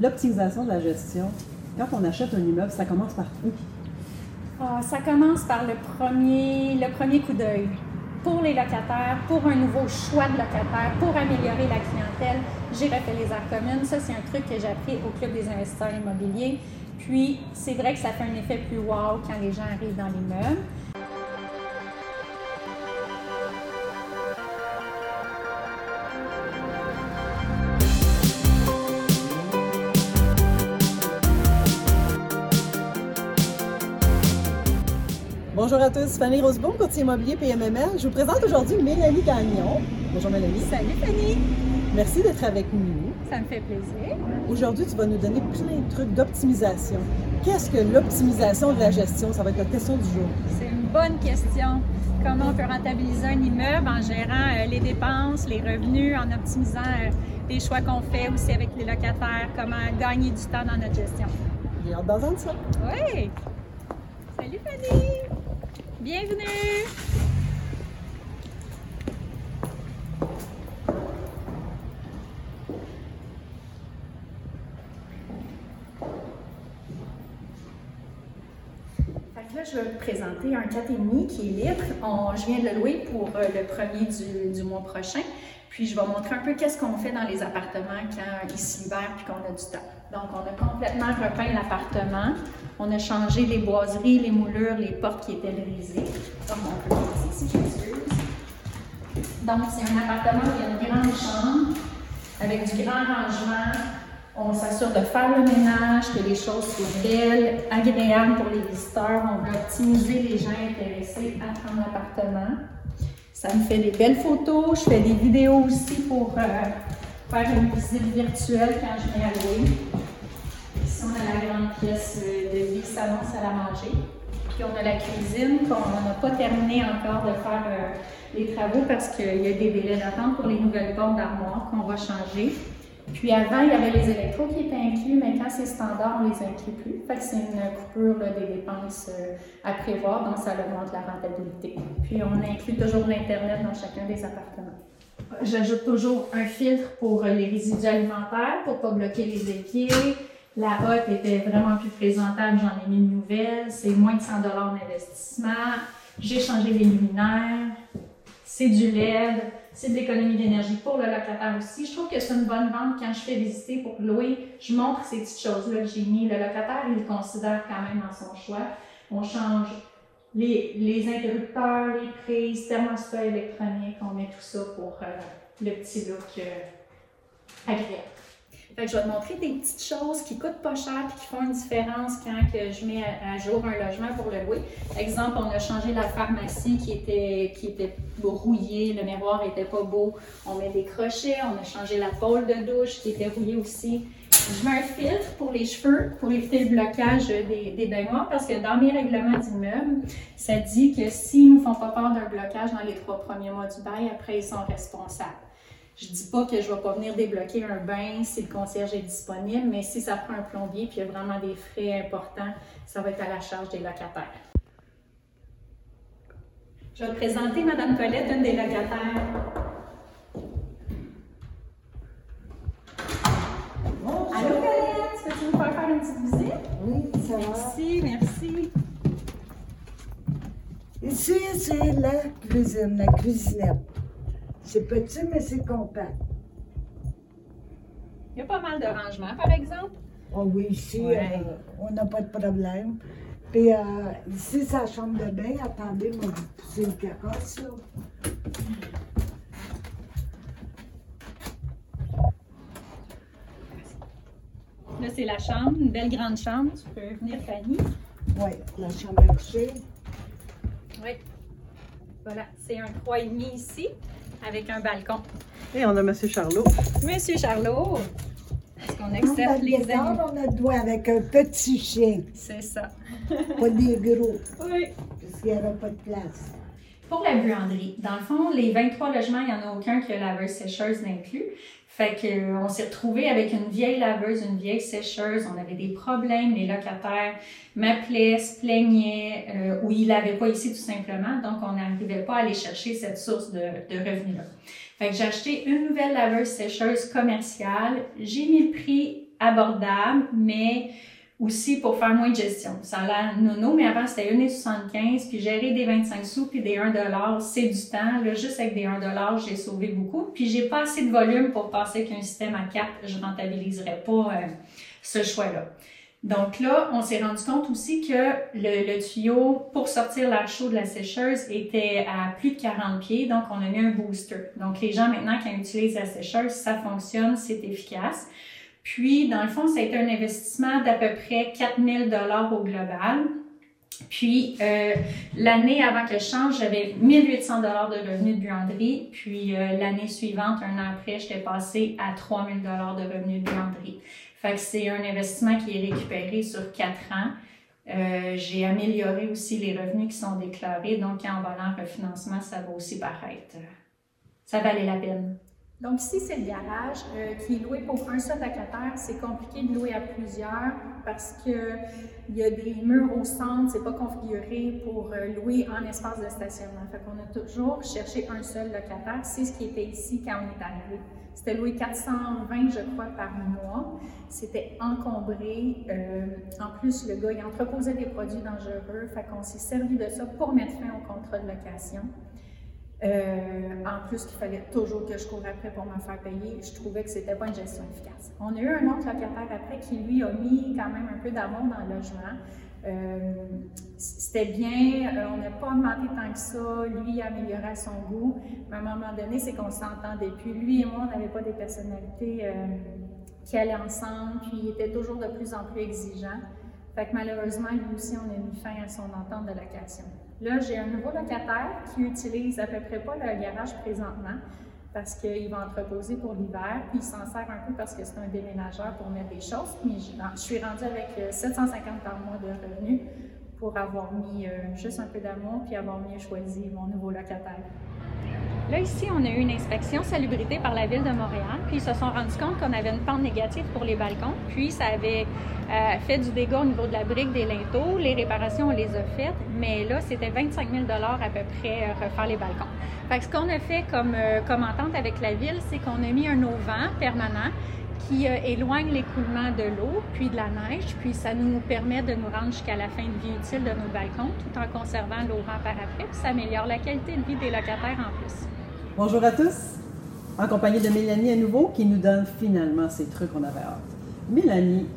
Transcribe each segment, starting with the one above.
l'optimisation de la gestion, quand on achète un immeuble, ça commence par où? Ah, ça commence par le premier, coup d'œil. Pour les locataires, pour un nouveau choix de locataires, pour améliorer la clientèle, j'ai refait les arts communes. Ça, c'est un truc que j'ai appris au Club des investisseurs immobiliers. Puis, c'est vrai que ça fait un effet plus wow quand les gens arrivent dans l'immeuble. Bonjour à tous, Fanny Rosebourg, courtier immobilier PMML. Je vous présente aujourd'hui Mélanie Gagnon. Bonjour Mélanie. Salut Fanny! Merci d'être avec nous. Ça me fait plaisir. Aujourd'hui, tu vas nous donner plein de trucs d'optimisation. Qu'est-ce que l'optimisation de la gestion? Ça va être la question du jour. C'est une bonne question. Comment on peut rentabiliser un immeuble en gérant euh, les dépenses, les revenus, en optimisant euh, les choix qu'on fait aussi avec les locataires, comment gagner du temps dans notre gestion? J'ai hâte d'entendre ça. Oui! Salut Fanny! Bienvenue! Là, je vais vous présenter un 4,5 qui est libre. Je viens de le louer pour euh, le premier du, du mois prochain. Puis je vais montrer un peu qu'est-ce qu'on fait dans les appartements quand il s'hiver puis qu'on a du temps. Donc, on a complètement repeint l'appartement. On a changé les boiseries, les moulures, les portes qui étaient brisées. On peut. Donc, c'est un appartement où il y a une grande chambre avec du grand rangement. On s'assure de faire le ménage, que les choses soient belles, agréables pour les visiteurs. On veut optimiser les gens intéressés à prendre l'appartement. Ça me fait des belles photos. Je fais des vidéos aussi pour euh, faire une visite virtuelle quand je viens à louer. Ici, on a la grande pièce euh, de vie, salon, salle à manger. Puis on a la cuisine qu'on n'a pas terminé encore de faire euh, les travaux parce qu'il y a des délais d'attente pour les nouvelles portes d'armoire qu'on va changer. Puis avant, il y avait les électros qui étaient inclus, mais quand c'est standard, on les inclut plus. Fait que c'est une coupure des dépenses euh, à prévoir, donc ça augmente la rentabilité. Puis on inclut toujours l'Internet dans chacun des appartements. J'ajoute toujours un filtre pour les résidus alimentaires pour pas bloquer les épiers. La hotte était vraiment plus présentable, j'en ai mis une nouvelle. C'est moins de 100 d'investissement. J'ai changé les luminaires. C'est du LED. C'est de l'économie d'énergie pour le locataire aussi. Je trouve que c'est une bonne vente quand je fais visiter pour louer. Je montre ces petites choses-là que j'ai mis. Le locataire, il le considère quand même dans son choix. On change les, interrupteurs, les prises, thermostat électronique. On met tout ça pour euh, le petit look euh, agréable. Je vais te montrer des petites choses qui coûtent pas cher et qui font une différence quand que je mets à, jour un logement pour le louer. Exemple, on a changé la pharmacie qui était, qui était rouillée, le miroir était pas beau. On met des crochets, on a changé la pôle de douche qui était rouillée aussi. Je mets un filtre pour les cheveux pour éviter le blocage des, des baignoires parce que dans mes règlements d'immeuble, ça dit que s'ils ne font pas peur d'un blocage dans les trois premiers mois du bail, après ils sont responsables. Je dis pas que je vais pas venir débloquer un bain si le concierge est disponible, mais si ça prend un plombier puis il y a vraiment des frais importants, ça va être à la charge des locataires. Je vais te présenter Madame Colette, une des locataires. Allô Colette, peux-tu nous faire faire une petite visite? Oui, ça va. Merci, merci. Ici, c'est la cuisine, la cuisinette. C'est petit, mais c'est compact. Il y a pas mal de rangements, par exemple. Oh oui, ici, Ouais. euh, on n'a pas de problème. Puis euh, ici, c'est la chambre de bain. Attendez, moi, vous poussez le carrosse, là. Là, c'est la chambre, une belle grande chambre. Tu peux venir, Fanny. Oui, la chambre à coucher. Oui. Voilà, c'est un 3,5 ici, avec un balcon. Et on a M. Charlot. Monsieur Charlot, est-ce qu'on accepte le les animaux? on a le doigt avec un petit chien, C'est ça. pas des gros, Oui. parce qu'il n'y aura pas de place. Pour la buanderie, dans le fond, les 23 logements, il n'y en a aucun qui a laveuse sécheuse d'inclus. Fait que, euh, on s'est retrouvé avec une vieille laveuse, une vieille sécheuse. On avait des problèmes. Les locataires m'appelaient, se plaignaient, euh, ou ils l'avaient pas ici tout simplement. Donc, on n'arrivait pas à aller chercher cette source de, de revenus-là. Fait que j'ai acheté une nouvelle laveuse sécheuse commerciale. J'ai mis le prix abordable, mais aussi pour faire moins de gestion. Ça a l'air nono, mais avant c'était 1,75 puis gérer des 25 sous puis des 1 c'est du temps. Là, juste avec des 1 j'ai sauvé beaucoup. Puis j'ai pas assez de volume pour passer qu'un système à 4, je rentabiliserais pas euh, ce choix-là. Donc là, on s'est rendu compte aussi que le, le, tuyau pour sortir l'air chaud de la sécheuse était à plus de 40 pieds, donc on a mis un booster. Donc les gens maintenant qui utilisent la sécheuse, ça fonctionne, c'est efficace. Puis, dans le fond, ça a été un investissement d'à peu près 4000 dollars au global. Puis, euh, l'année avant que je change, j'avais 1800 dollars de revenus de buanderie. Puis, euh, l'année suivante, un an après, j'étais passé à 3000 dollars de revenus de buanderie. Fait que c'est un investissement qui est récupéré sur quatre ans. Euh, j'ai amélioré aussi les revenus qui sont déclarés. Donc, en valant refinancement, ça va aussi paraître. Ça valait la peine. Donc ici, c'est le garage euh, qui est loué pour un seul locataire. C'est compliqué de louer à plusieurs parce qu'il y a des murs au centre, c'est pas configuré pour euh, louer en espace de stationnement. Fait qu'on a toujours cherché un seul locataire. C'est ce qui était ici quand on est arrivé. C'était loué 420, je crois, par mois. C'était encombré. Euh, en plus, le gars, il entreposait des produits dangereux. Fait qu'on s'est servi de ça pour mettre fin au contrat de location. Euh, en plus qu'il fallait toujours que je cours après pour me faire payer, je trouvais que c'était pas une gestion efficace. On a eu un autre locataire après qui, lui, a mis quand même un peu d'amour dans le logement. Euh, c'était bien, euh, on n'a pas augmenté tant que ça, lui il améliorait son goût, mais à un moment donné, c'est qu'on s'entendait plus. Lui et moi, on n'avait pas des personnalités qui allaient ensemble, puis il était toujours de plus en plus exigeant. Fait malheureusement, lui aussi, on a mis fin à son entente de location. Là, j'ai un nouveau locataire qui utilise à peu près pas le garage présentement parce qu'il va entreposer pour l'hiver, puis il s'en sert un peu parce que c'est un déménageur pour mettre des choses. Mais je, suis rendue avec 750 euh, par mois de revenus pour avoir mis euh, juste un peu d'amour puis avoir mieux choisi mon nouveau locataire. Là, ici, on a eu une inspection salubrité par la Ville de Montréal, puis ils se sont rendus compte qu'on avait une pente négative pour les balcons, puis ça avait euh, fait du dégât au niveau de la brique des linteaux. Les réparations, on les a faites, mais là, c'était 25 000 à peu près euh, refaire les balcons. Fait que ce qu'on a fait comme, euh, comme entente avec la Ville, c'est qu'on a mis un auvent permanent qui éloigne l'écoulement de l'eau, puis de la neige, puis ça nous permet de nous rendre jusqu'à la fin de vie utile de nos balcons, tout en conservant l'auvent par après, puis ça améliore la qualité de vie des locataires en plus. Bonjour à tous, en compagnie de Mélanie à nouveau qui nous donne finalement ces trucs qu'on avait hâte. Mélanie,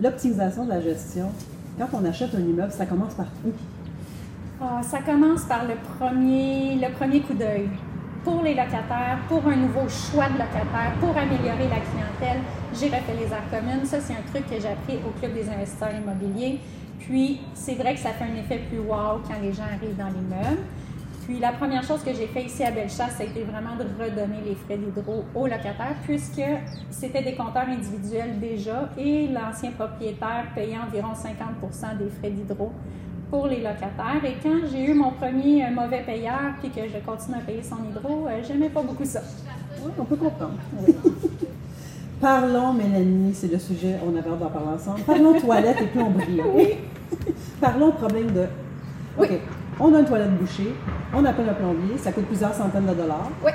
l'optimisation de la gestion, quand on achète un immeuble, ça commence par où? Ah, ça commence par le premier, coup d'œil. Pour les locataires, pour un nouveau choix de locataire, pour améliorer la clientèle, j'ai refait les aires communes. Ça, c'est un truc que j'ai appris au Club des investisseurs immobiliers. Puis, c'est vrai que ça fait un effet plus wow quand les gens arrivent dans l'immeuble. Puis la première chose que j'ai fait ici à Bellechasse, ça a été vraiment de redonner les frais d'hydro aux locataires, puisque c'était des compteurs individuels déjà et l'ancien propriétaire payait environ 50% des frais d'hydro pour les locataires. Et quand j'ai eu mon premier euh, mauvais payeur, puis que je continue à payer son hydro, euh, j'aimais pas beaucoup ça. Oui, on peut comprendre. Parlons, Mélanie, c'est le sujet, on avait hâte d'en parler ensemble. Parlons toilettes et plomberie. Oui. Parlons problème de. OK on a une toilette bouchée, on appelle un plombier, ça coûte plusieurs centaines de dollars. Oui.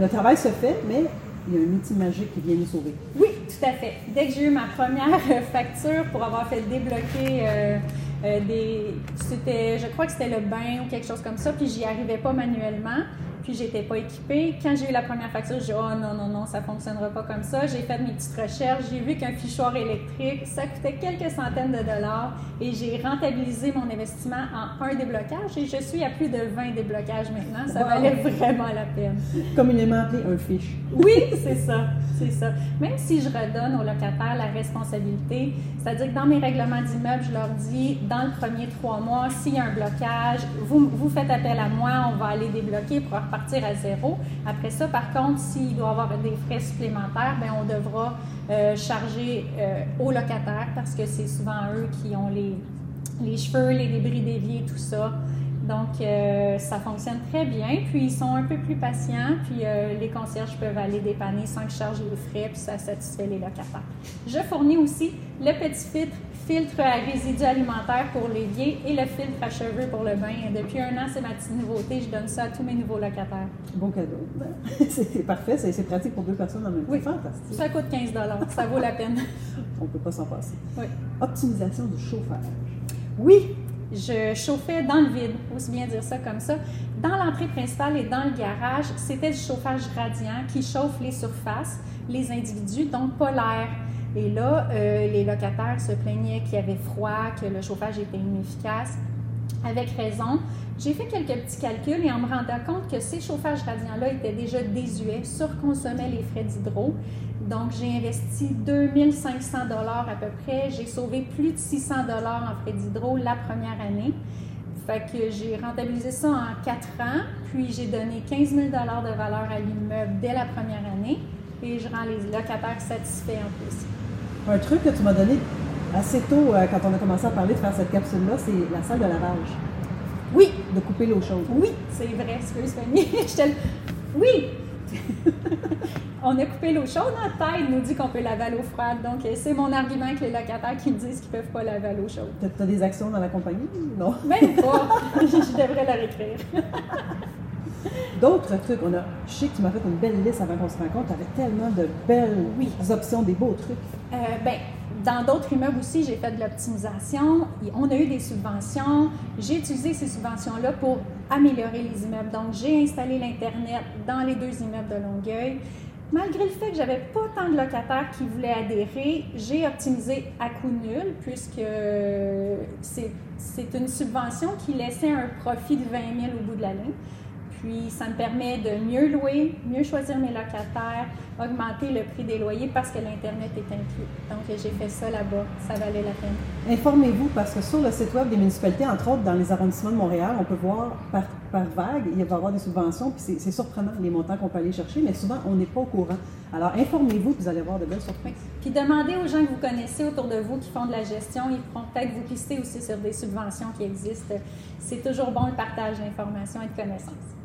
le travail se fait, mais il y a un outil magique qui vient nous sauver. Oui, tout à fait. Dès que j'ai eu ma première facture pour avoir fait débloquer euh, euh, des. C'était, je crois que c'était le bain ou quelque chose comme ça, puis j'y arrivais pas manuellement puis j'étais pas équipée. Quand j'ai eu la première facture, j'ai dit oh non non non, ça fonctionnera pas comme ça. J'ai fait mes petites recherches, j'ai vu qu'un fichoir électrique, ça coûtait quelques centaines de dollars et j'ai rentabilisé mon investissement en un déblocage et je suis à plus de 20 déblocages maintenant. Ça valait vraiment la peine. Communément appelé un fiche. Oui, c'est ça, c'est ça. Même si je redonne aux locataires la responsabilité, c'est-à-dire que dans mes règlements d'immeuble, je leur dis dans le premier trois mois, s'il y a un blocage, vous, vous faites appel à moi, on va aller débloquer pour partir à zéro. Après ça, par contre, s'il doit y avoir des frais supplémentaires, bien, on devra euh, charger euh, aux locataires parce que c'est souvent eux qui ont les, les cheveux, les débris déviés, tout ça. Donc, euh, ça fonctionne très bien. Puis, ils sont un peu plus patients. Puis, les concierges peuvent aller dépanner sans que je charge les frais. Puis, ça satisfait les locataires. Je fournis aussi le petit filtre filtre à résidus alimentaires pour l'évier et le filtre à cheveux pour le bain. Depuis un an, c'est ma petite nouveauté. Je donne ça à tous mes nouveaux locataires. Bon cadeau. c'est parfait, c'est pratique pour deux personnes en même temps. Oui, fantastique. Ça coûte 15 ça vaut la peine. On ne peut pas s'en passer. Oui. Optimisation du chauffage. Oui, je chauffais dans le vide, aussi bien dire ça comme ça. Dans l'entrée principale et dans le garage, c'était du chauffage radiant qui chauffe les surfaces, les individus, donc pas l'air. Et là, euh, les locataires se plaignaient qu'il y avait froid, que le chauffage était inefficace. Avec raison, j'ai fait quelques petits calculs et en me rendant compte que ces chauffages radiants-là étaient déjà désuets, surconsommaient les frais d'hydro. Donc, j'ai investi 2500 dollars à peu près. J'ai sauvé plus de 600 dollars en frais d'hydro la première année. Fait que j'ai rentabilisé ça en quatre ans, puis j'ai donné 15 000 dollars de valeur à l'immeuble dès la première année, et je rends les locataires satisfaits en plus. Un truc que tu m'as donné assez tôt euh, quand on a commencé à parler de faire cette capsule-là, c'est la salle de lavage. Oui. De couper l'eau chaude. Oui, c'est vrai, excuse Fanny. oui! on a coupé l'eau chaude, notre tête nous dit qu'on peut laver à l'eau froide. Donc, euh, c'est mon argument avec les locataires qui me disent qu'ils ne peuvent pas laver à l'eau chaude. Tu as des actions dans la compagnie? Non? Même pas. je devrais leur écrire. D'autres trucs, on a, je sais que tu m'as fait une belle liste avant qu'on se rencontre, tu avais tellement de belles options, des beaux trucs. Euh, ben, dans d'autres immeubles aussi, j'ai fait de l'optimisation. On a eu des subventions. J'ai utilisé ces subventions-là pour améliorer les immeubles. Donc, j'ai installé l'Internet dans les deux immeubles de Longueuil. Malgré le fait que j'avais pas tant de locataires qui voulaient adhérer, j'ai optimisé à coût nul puisque c'est une subvention qui laissait un profit de 20 000 au bout de la ligne. Puis, ça me permet de mieux louer, mieux choisir mes locataires, augmenter le prix des loyers parce que l'Internet est inclus. Donc, j'ai fait ça là-bas. Ça valait la peine. Informez-vous parce que sur le site web des municipalités, entre autres dans les arrondissements de Montréal, on peut voir par, par vague, il va y avoir des subventions, puis c'est surprenant les montants qu'on peut aller chercher, mais souvent, on n'est pas au courant. Alors, informez-vous, vous allez voir de belles surprises. Puis, demandez aux gens que vous connaissez autour de vous qui font de la gestion. Ils pourront peut-être vous pister aussi sur des subventions qui existent. C'est toujours bon le partage d'informations et de connaissances.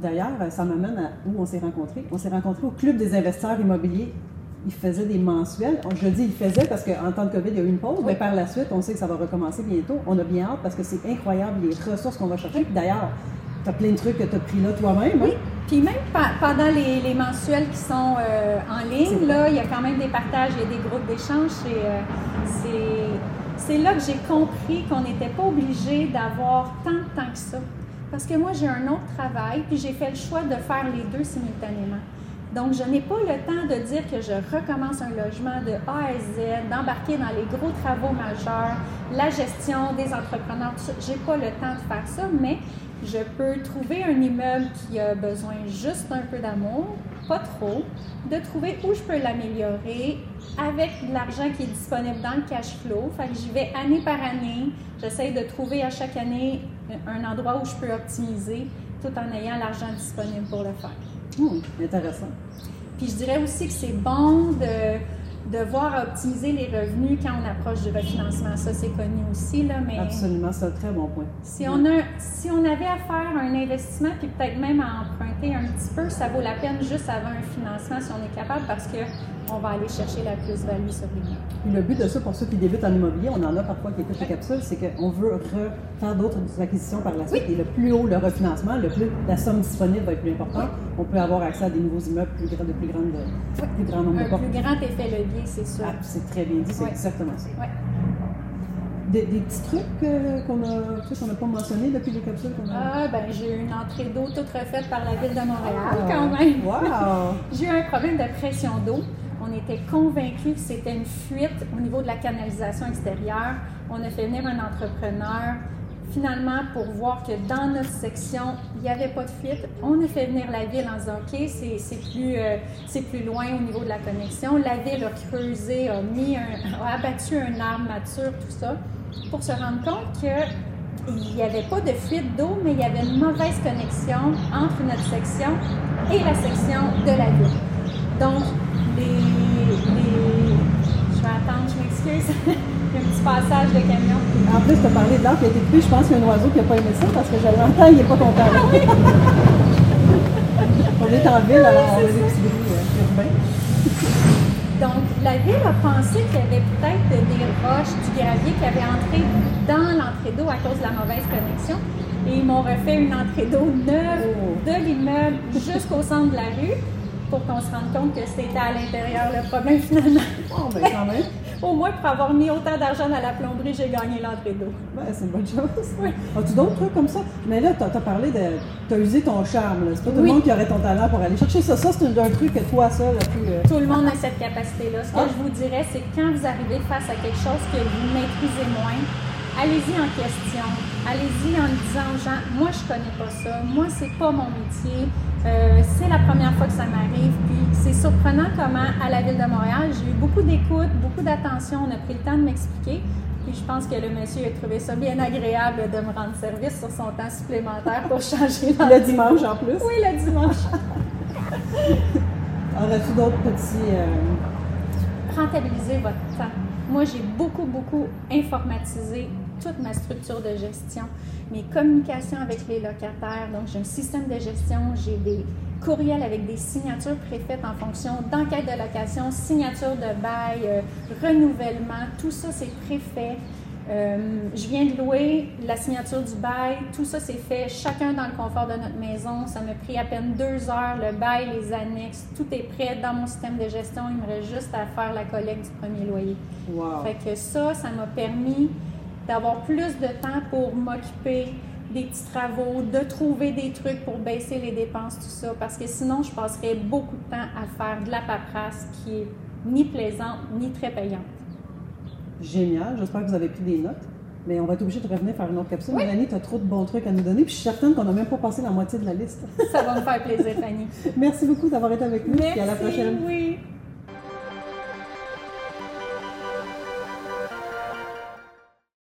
D'ailleurs, ça m'amène à où on s'est rencontrés. On s'est rencontrés au Club des investisseurs immobiliers. Ils faisaient des mensuels. Je dis ils faisaient parce qu'en temps de COVID, il y a eu une pause, mais par la suite, on sait que ça va recommencer bientôt. On a bien hâte parce que c'est incroyable les ressources qu'on va chercher. D'ailleurs, tu as plein de trucs que tu as pris là toi-même. Hein? Oui. Puis même pendant les, mensuels qui sont euh, en ligne, là, il y a quand même des partages, il y a des groupes d'échange. Euh, c'est là que j'ai compris qu'on n'était pas obligé d'avoir tant de temps que ça. Parce que moi, j'ai un autre travail, puis j'ai fait le choix de faire les deux simultanément. Donc, je n'ai pas le temps de dire que je recommence un logement de A à Z, d'embarquer dans les gros travaux majeurs, la gestion des entrepreneurs, Je n'ai pas le temps de faire ça, mais je peux trouver un immeuble qui a besoin juste un peu d'amour, pas trop, de trouver où je peux l'améliorer avec l'argent qui est disponible dans le cash flow. Fait que j'y vais année par année. J'essaie de trouver à chaque année un endroit où je peux optimiser tout en ayant l'argent disponible pour le faire. Hum, intéressant. Puis je dirais aussi que c'est bon de devoir optimiser les revenus quand on approche du refinancement. Ça, c'est connu aussi. Là, mais Absolument, c'est un très bon point. Si, on a, si on avait à faire un investissement, puis peut-être même à emprunter un petit peu, ça vaut la peine juste avant un financement si on est capable parce que on va aller chercher la plus-value sur les Le but de ça, pour ceux qui débutent en immobilier, on en a parfois qui écoutent les capsules, c'est qu'on veut faire d'autres acquisitions par la suite. Et le plus haut le refinancement, le plus la somme disponible va être plus importante. On peut avoir accès à des nouveaux immeubles plus, de plus, grande, plus grand nombre de portes. Un plus grand effet levier, c'est sûr. Ah, c'est très bien dit, c'est exactement ça. Des, petits trucs euh, qu'on n'a pas mentionnés depuis les capsules qu'on a? Ah, ben j'ai eu une entrée d'eau toute refaite par la ville de Montréal ah, quand même. Wow! j'ai eu un problème de pression d'eau on était convaincus que c'était une fuite au niveau de la canalisation extérieure. On a fait venir un entrepreneur finalement pour voir que dans notre section, il n'y avait pas de fuite. On a fait venir la ville en disant OK, c'est plus, euh, plus loin au niveau de la connexion. La ville a creusé, a, mis a abattu un arbre mature, tout ça, pour se rendre compte qu'il n'y avait pas de fuite d'eau, mais il y avait une mauvaise connexion entre notre section et la section de la ville. Donc, attendre, je m'excuse. Il y a un petit passage de camion. En plus, tu as parlé de l'arbre qui a été coupé. Je pense qu'il y a un oiseau qui n'a pas aimé ça parce que je l'entends, il n'est pas content. Ah on est en ville, alors on a des petits bruits urbains. Donc, la ville a pensé qu'il y avait peut-être des roches, du gravier qui avait entré dans l'entrée d'eau à cause de la mauvaise connexion. Et ils m'ont refait une entrée d'eau neuve Oh. de l'immeuble jusqu'au centre de la rue pour qu'on se rende compte que c'était à l'intérieur le problème finalement. Oh, ben quand même. Au moins, pour avoir mis autant d'argent dans la plomberie, j'ai gagné l'entrée d'eau. Ben, c'est une bonne chose. As-tu d'autres trucs comme ça? Mais là, tu as, parlé de. Tu as usé ton charme. là. C'est pas tout Oui. le monde qui aurait ton talent pour aller chercher ça. Ça, c'est un, truc que toi, seul, a pu. euh, Tout le monde a cette capacité-là. Ce que Ah. je vous dirais, c'est que quand vous arrivez face à quelque chose que vous maîtrisez moins, allez-y en question. Allez-y en disant aux gens, moi je connais pas ça, moi c'est pas mon métier, Euh, c'est la première fois que ça m'arrive. Puis c'est surprenant comment à la ville de Montréal, j'ai eu beaucoup d'écoute, beaucoup d'attention, on a pris le temps de m'expliquer. Puis je pense que le monsieur a trouvé ça bien agréable de me rendre service sur son temps supplémentaire pour changer Le dimanche en plus. Oui, le dimanche. Aurais-tu d'autres petits. euh, rentabiliser votre temps. Moi, j'ai beaucoup, beaucoup informatisé toute ma structure de gestion, mes communications avec les locataires. Donc, j'ai un système de gestion, j'ai des courriels avec des signatures préfaites en fonction d'enquête de location, signature de bail, euh, renouvellement, tout ça, c'est préfait. Euh, je viens de louer la signature du bail, tout ça c'est fait, chacun dans le confort de notre maison. Ça m'a pris à peine deux heures, le bail, les annexes, tout est prêt dans mon système de gestion. Il me reste juste à faire la collecte du premier loyer. Wow. Fait que ça, ça m'a permis d'avoir plus de temps pour m'occuper des petits travaux, de trouver des trucs pour baisser les dépenses, tout ça. Parce que sinon, je passerais beaucoup de temps à faire de la paperasse qui est ni plaisante ni très payante. Génial. J'espère que vous avez pris des notes. Mais on va être obligé de revenir faire une autre capsule. Mélanie, tu as trop de bons trucs à nous donner. Puis je suis certaine qu'on n'a même pas passé la moitié de la liste. Ça va me faire plaisir, Fanny. Merci beaucoup d'avoir été avec nous. Merci, Puis à la prochaine. oui.